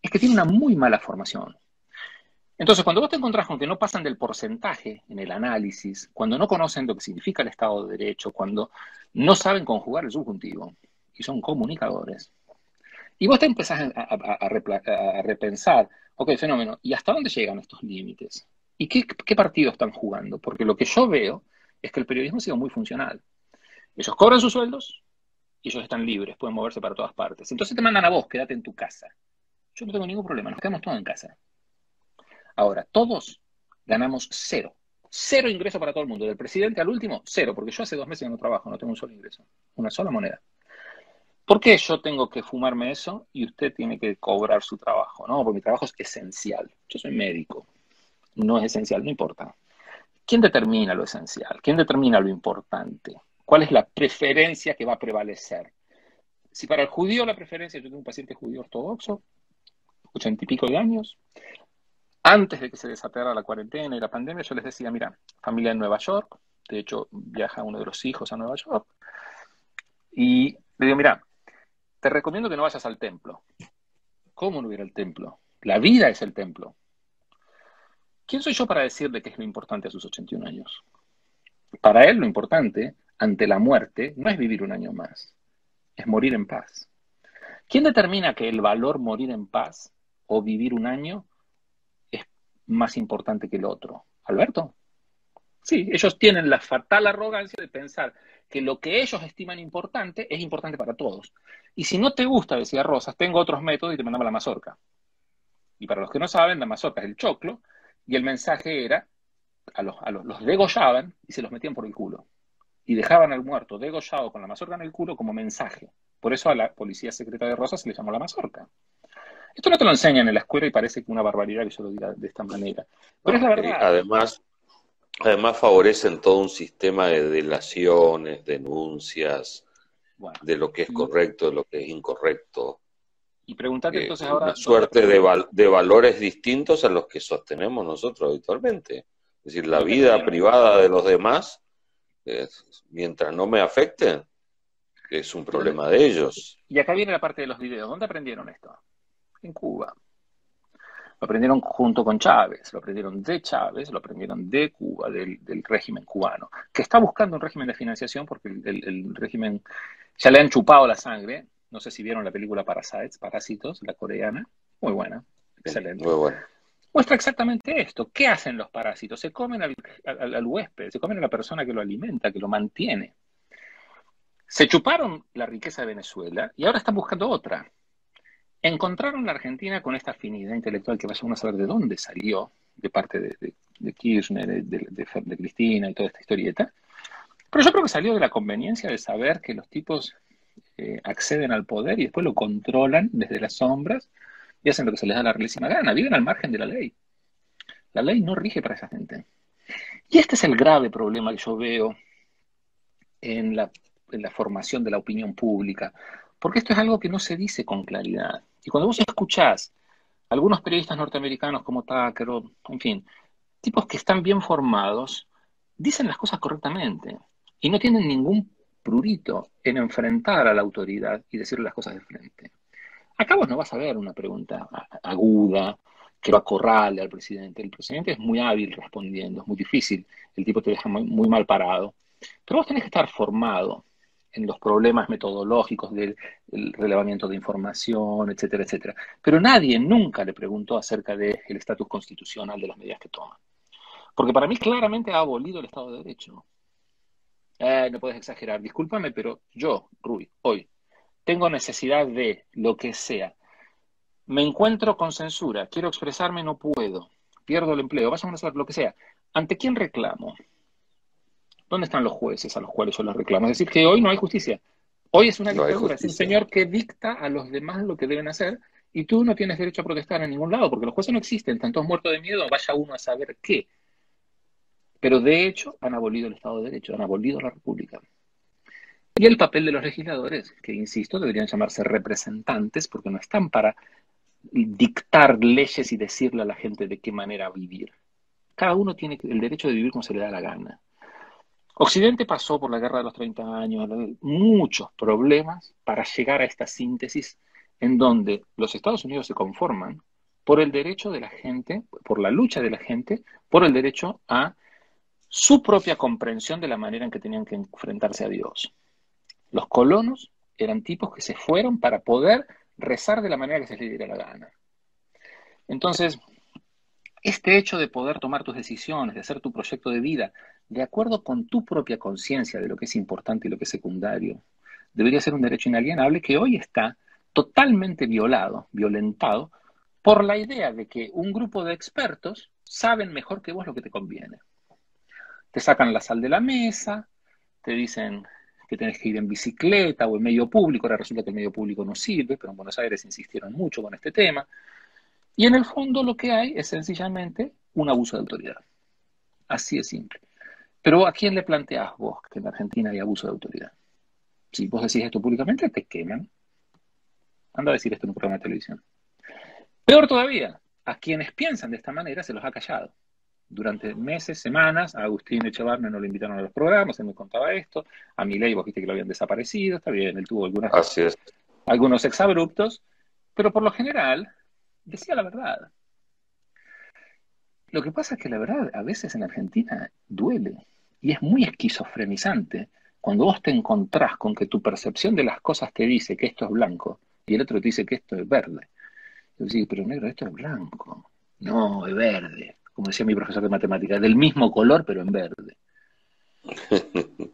es que tiene una muy mala formación. Entonces, cuando vos te encontrás con que no pasan del porcentaje en el análisis, cuando no conocen lo que significa el Estado de Derecho, cuando no saben conjugar el subjuntivo y son comunicadores, y vos te empezás a, repensar, ok, fenómeno, ¿y hasta dónde llegan estos límites? ¿Y qué, qué partido están jugando? Porque lo que yo veo es que el periodismo ha sido muy funcional. Ellos cobran sus sueldos y ellos están libres, pueden moverse para todas partes. Entonces te mandan a vos, quédate en tu casa. Yo no tengo ningún problema, nos quedamos todos en casa. Ahora, todos ganamos cero. Cero ingreso para todo el mundo. Del presidente al último, cero, porque yo hace dos meses que no trabajo, no tengo un solo ingreso. Una sola moneda. ¿Por qué yo tengo que fumarme eso y usted tiene que cobrar su trabajo? No, porque mi trabajo es esencial. Yo soy médico. No es esencial, no importa. ¿Quién determina lo esencial? ¿Quién determina lo importante? ¿Cuál es la preferencia que va a prevalecer? Si para el judío la preferencia, yo tengo un paciente judío ortodoxo, ochenta y pico de años, antes de que se desatara la cuarentena y la pandemia, yo les decía, mira, familia en Nueva York, de hecho viaja uno de los hijos a Nueva York, y le digo, mira, te recomiendo que no vayas al templo. ¿Cómo no ir al templo? La vida es el templo. ¿Quién soy yo para decirle qué es lo importante a sus 81 años? Para él lo importante ante la muerte no es vivir un año más, es morir en paz. ¿Quién determina que el valor morir en paz o vivir un año más importante que el otro. ¿Alberto? Sí, ellos tienen la fatal arrogancia de pensar que lo que ellos estiman importante es importante para todos. Y si no te gusta, decía Rosas, tengo otros métodos y te mandaba la mazorca. Y para los que no saben, la mazorca es el choclo, y el mensaje era, a los, a los, los degollaban y se los metían por el culo. Y dejaban al muerto degollado con la mazorca en el culo como mensaje. Por eso a la policía secreta de Rosas se le llamó la mazorca. Esto no te lo enseñan en la escuela y parece que una barbaridad que yo lo diga de esta manera. Pero es la verdad. Además, además favorecen todo un sistema de delaciones, denuncias, de lo que es correcto, de lo que es incorrecto. Y pregúntate eh, entonces ahora. Una suerte de, de, valores distintos a los que sostenemos nosotros habitualmente. Es decir, la vida privada de los demás, mientras no me afecte, es un problema de ellos. Y acá viene la parte de los videos. ¿Dónde aprendieron esto? en Cuba. Lo aprendieron junto con Chávez, lo aprendieron de Chávez, lo aprendieron de Cuba, del, régimen cubano, que está buscando un régimen de financiación porque el, régimen ya le han chupado la sangre. No sé si vieron la película Parasites, Parásitos, la coreana. Muy buena, excelente. Muy buena. Muestra exactamente esto. ¿Qué hacen los parásitos? Se comen al, huésped, se comen a la persona que lo alimenta, que lo mantiene. Se chuparon la riqueza de Venezuela y ahora están buscando otra. Encontraron la Argentina con esta afinidad intelectual que vaya a saber de dónde salió, de parte de, Kirchner, de, Cristina y toda esta historieta. Pero yo creo que salió de la conveniencia de saber que los tipos eh, acceden al poder y después lo controlan desde las sombras y hacen lo que se les da la realísima gana. Viven al margen de la ley. La ley no rige para esa gente. Y este es el grave problema que yo veo en la formación de la opinión pública, porque esto es algo que no se dice con claridad. Y cuando vos escuchás a algunos periodistas norteamericanos como Tucker, en fin, tipos que están bien formados, dicen las cosas correctamente y no tienen ningún prurito en enfrentar a la autoridad y decirle las cosas de frente. Acá vos no vas a ver una pregunta aguda que lo acorrale al presidente. El presidente es muy hábil respondiendo, es muy difícil, el tipo te deja muy, muy mal parado. Pero vos tenés que estar formado en los problemas metodológicos del, relevamiento de información, etcétera, etcétera. Pero nadie nunca le preguntó acerca del estatus constitucional de las medidas que toma. Porque para mí claramente ha abolido el Estado de Derecho. Eh, no puedes exagerar, discúlpame, pero yo, Rui, hoy, tengo necesidad de lo que sea. Me encuentro con censura, quiero expresarme, no puedo, pierdo el empleo, vas a hacer lo que sea. ¿Ante quién reclamo? ¿Dónde están los jueces a los cuales yo los reclamo? Es decir, que hoy no hay justicia. Hoy es una dictadura, es un señor que dicta a los demás lo que deben hacer y tú no tienes derecho a protestar en ningún lado porque los jueces no existen, están todos muertos de miedo, vaya uno a saber qué. Pero de hecho han abolido el Estado de Derecho, han abolido la República. Y el papel de los legisladores, que insisto, deberían llamarse representantes porque no están para dictar leyes y decirle a la gente de qué manera vivir. Cada uno tiene el derecho de vivir como se le da la gana. Occidente pasó por la guerra de los 30 años, muchos problemas para llegar a esta síntesis en donde los Estados Unidos se conforman por el derecho de la gente, por la lucha de la gente, por el derecho a su propia comprensión de la manera en que tenían que enfrentarse a Dios. Los colonos eran tipos que se fueron para poder rezar de la manera que se les diera la gana. Entonces, este hecho de poder tomar tus decisiones, de hacer tu proyecto de vida, de acuerdo con tu propia conciencia de lo que es importante y lo que es secundario, debería ser un derecho inalienable que hoy está totalmente violado, violentado, por la idea de que un grupo de expertos saben mejor que vos lo que te conviene. Te sacan la sal de la mesa, te dicen que tenés que ir en bicicleta o en medio público, ahora resulta que el medio público no sirve, pero en Buenos Aires insistieron mucho con este tema. Y en el fondo lo que hay es sencillamente un abuso de autoridad. Así de simple. Pero ¿a quién le planteas vos que en Argentina hay abuso de autoridad? Si vos decís esto públicamente, te queman. Anda a decir esto en un programa de televisión. Peor todavía, a quienes piensan de esta manera se los ha callado. Durante meses, semanas, a Agustín Echevarne no lo invitaron a los programas, él me contaba esto. A Milei vos viste que lo habían desaparecido, está bien, él tuvo algunas, algunos exabruptos, pero por lo general decía la verdad. Lo que pasa es que la verdad a veces en Argentina duele y es muy esquizofrenizante cuando vos te encontrás con que tu percepción de las cosas te dice que esto es blanco y el otro te dice que esto es verde. Y decís, pero negro, esto es blanco. No, es verde. Como decía mi profesor de matemáticas, del mismo color pero en verde. (laughs)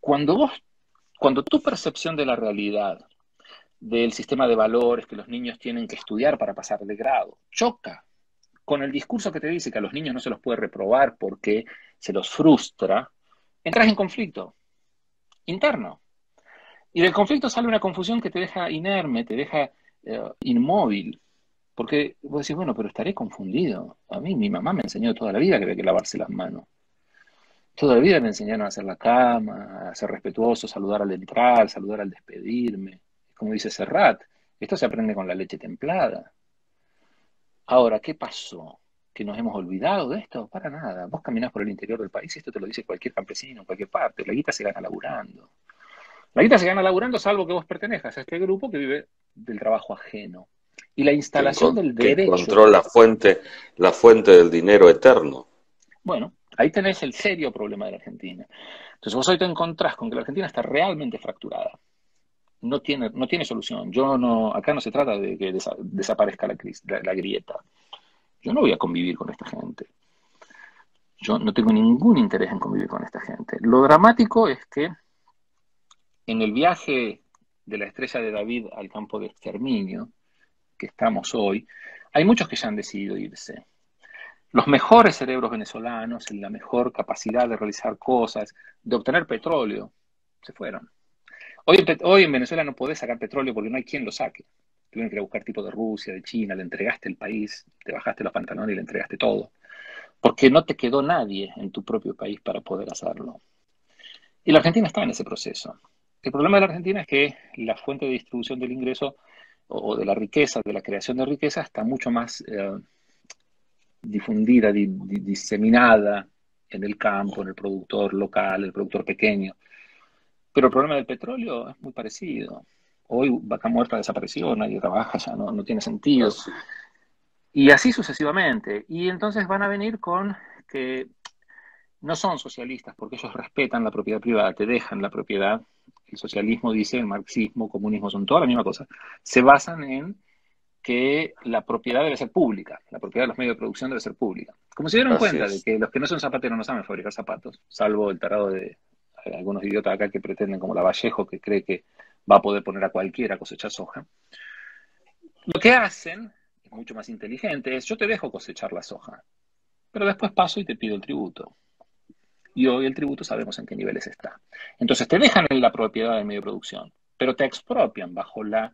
Cuando vos, cuando tu percepción de la realidad, del sistema de valores que los niños tienen que estudiar para pasar de grado, choca con el discurso que te dice que a los niños no se los puede reprobar porque se los frustra, entras en conflicto interno. Y del conflicto sale una confusión que te deja inerme, te deja eh, inmóvil. Porque vos decís, bueno, pero estaré confundido. A mí mi mamá me enseñó toda la vida que había que lavarse las manos. Toda la vida me enseñaron a hacer la cama, a ser respetuoso, saludar al entrar, saludar al despedirme. Como dice Serrat, esto se aprende con la leche templada. Ahora, ¿qué pasó? ¿Que nos hemos olvidado de esto? Para nada. Vos caminás por el interior del país y esto te lo dice cualquier campesino en cualquier parte. La guita se gana laburando. La guita se gana laburando salvo que vos pertenezcas a este grupo que vive del trabajo ajeno. Y la instalación del derecho. Encontró la fuente, la fuente del dinero eterno. Bueno, ahí tenés el serio problema de la Argentina. Entonces vos hoy te encontrás con que la Argentina está realmente fracturada no tiene, no tiene solución. Yo no, acá no se trata de que desaparezca la, la, grieta. Yo no voy a convivir con esta gente. Yo no tengo ningún interés en convivir con esta gente. Lo dramático es que en el viaje de la estrella de David al campo de exterminio, que estamos hoy, hay muchos que ya han decidido irse. Los mejores cerebros venezolanos, en la mejor capacidad de realizar cosas, de obtener petróleo, se fueron. Hoy, hoy en Venezuela no podés sacar petróleo porque no hay quien lo saque. Tuvieron que ir a buscar tipo de Rusia, de China, le entregaste el país, te bajaste los pantalones y le entregaste todo. Porque no te quedó nadie en tu propio país para poder hacerlo. Y la Argentina está en ese proceso. El problema de la Argentina es que la fuente de distribución del ingreso o de la riqueza, de la creación de riqueza, está mucho más eh, difundida, diseminada en el campo, en el productor local, el productor pequeño. Pero el problema del petróleo es muy parecido. Hoy Vaca Muerta desapareció, nadie trabaja, ya no, no tiene sentido. Y así sucesivamente. Y entonces van a venir con que no son socialistas porque ellos respetan la propiedad privada, te dejan la propiedad. El socialismo dice, el marxismo, comunismo son toda la misma cosa. Se basan en que la propiedad debe ser pública, la propiedad de los medios de producción debe ser pública. Como se dieron cuenta de que los que no son zapateros no saben fabricar zapatos, salvo el tarado de algunos idiotas acá que pretenden, como la Vallejo, que cree que va a poder poner a cualquiera a cosechar soja. Lo que hacen, es mucho más inteligente, es yo te dejo cosechar la soja, pero después paso y te pido el tributo. Y hoy el tributo sabemos en qué niveles está. Entonces te dejan en la propiedad del medio de producción, pero te expropian bajo la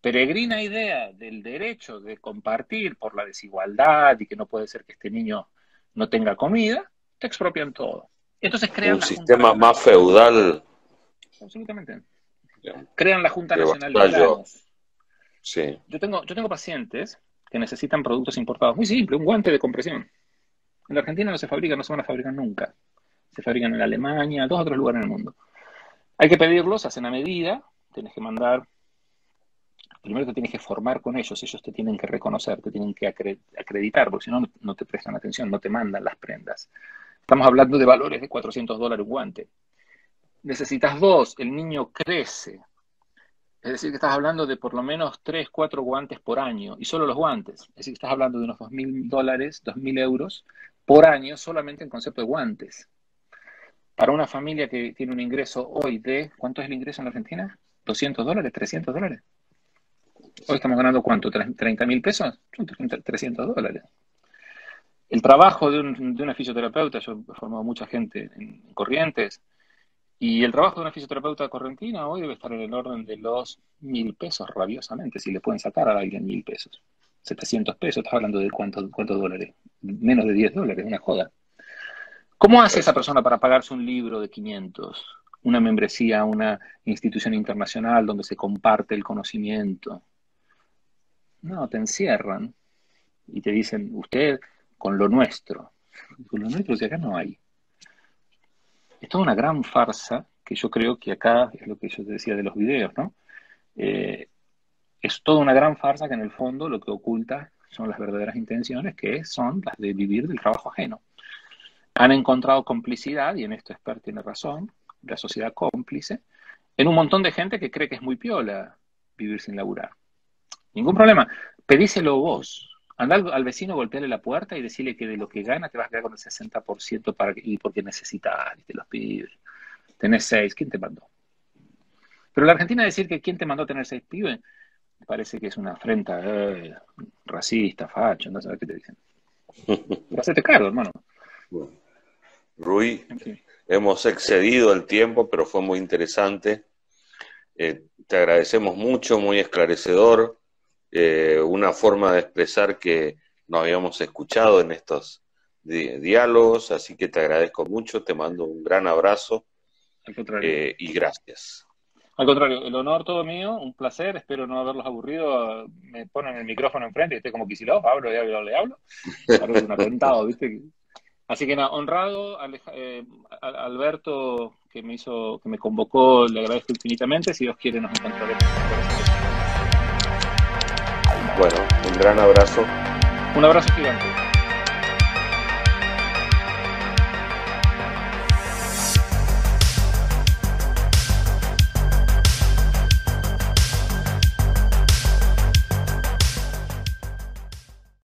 peregrina idea del derecho de compartir por la desigualdad y que no puede ser que este niño no tenga comida, te expropian todo. Entonces crean un sistema más feudal. Absolutamente. Crean la Junta Nacional de Granos. Sí. Yo tengo, yo tengo pacientes que necesitan productos importados. Muy simple, un guante de compresión. En la Argentina no se fabrica, no se van a fabricar nunca. Se fabrican en Alemania, dos otros lugares en el mundo. Hay que pedirlos, hacen a medida, tienes que mandar primero te tienes que formar con ellos, ellos te tienen que reconocer, te tienen que acreditar, porque si no, no te prestan atención, no te mandan las prendas. Estamos hablando de valores de 400 dólares guante. Necesitas dos, el niño crece. Es decir, que estás hablando de por lo menos 3, 4 guantes por año, y solo los guantes. Es decir, estás hablando de unos 2.000 dólares, 2.000 euros por año solamente en concepto de guantes. Para una familia que tiene un ingreso hoy de, ¿cuánto es el ingreso en la Argentina? ¿200 dólares? ¿300 dólares? Hoy estamos ganando cuánto, 30 mil pesos, 300 dólares. El trabajo de, un, de una fisioterapeuta, yo he formado mucha gente en Corrientes, y el trabajo de una fisioterapeuta correntina hoy debe estar en el orden de los mil pesos, rabiosamente, si le pueden sacar a alguien mil pesos. 700 pesos, estás hablando de cuántos cuánto dólares, menos de 10 dólares, una joda. ¿Cómo hace esa persona para pagarse un libro de 500? Una membresía una institución internacional donde se comparte el conocimiento, no, te encierran y te dicen, usted con lo nuestro. Con lo nuestro, si acá no hay. Es toda una gran farsa que yo creo que acá es lo que yo te decía de los videos, ¿no? Eh, es toda una gran farsa que en el fondo lo que oculta son las verdaderas intenciones, que son las de vivir del trabajo ajeno. Han encontrado complicidad, y en esto Expert tiene razón, la sociedad cómplice, en un montón de gente que cree que es muy piola vivir sin laburar. Ningún problema. Pedíselo vos. Anda al, vecino, golpearle la puerta y decirle que de lo que gana te vas a quedar con el 60% para y porque necesitas, y te los pibes. Tenés seis, ¿quién te mandó? Pero la Argentina decir que quién te mandó a tener seis pibes, parece que es una afrenta eh, racista, facho, no sabes qué te dicen. (laughs) Hacete cargo, hermano. Rui, hemos excedido el tiempo, pero fue muy interesante. Eh, te agradecemos mucho, muy esclarecedor. Eh, una forma de expresar que no habíamos escuchado en estos diálogos, así que te agradezco mucho, te mando un gran abrazo eh, y gracias. Al contrario, el honor todo mío, un placer, espero no haberlos aburrido, me ponen el micrófono enfrente y estoy como Kicillof, hablo y hablo, le hablo, (laughs) un atentado, ¿viste? Así que nada, honrado, eh, Alberto, que me hizo, que me convocó, le agradezco infinitamente, si Dios quiere nos encontraremos. Bueno, un gran abrazo. Un abrazo gigante.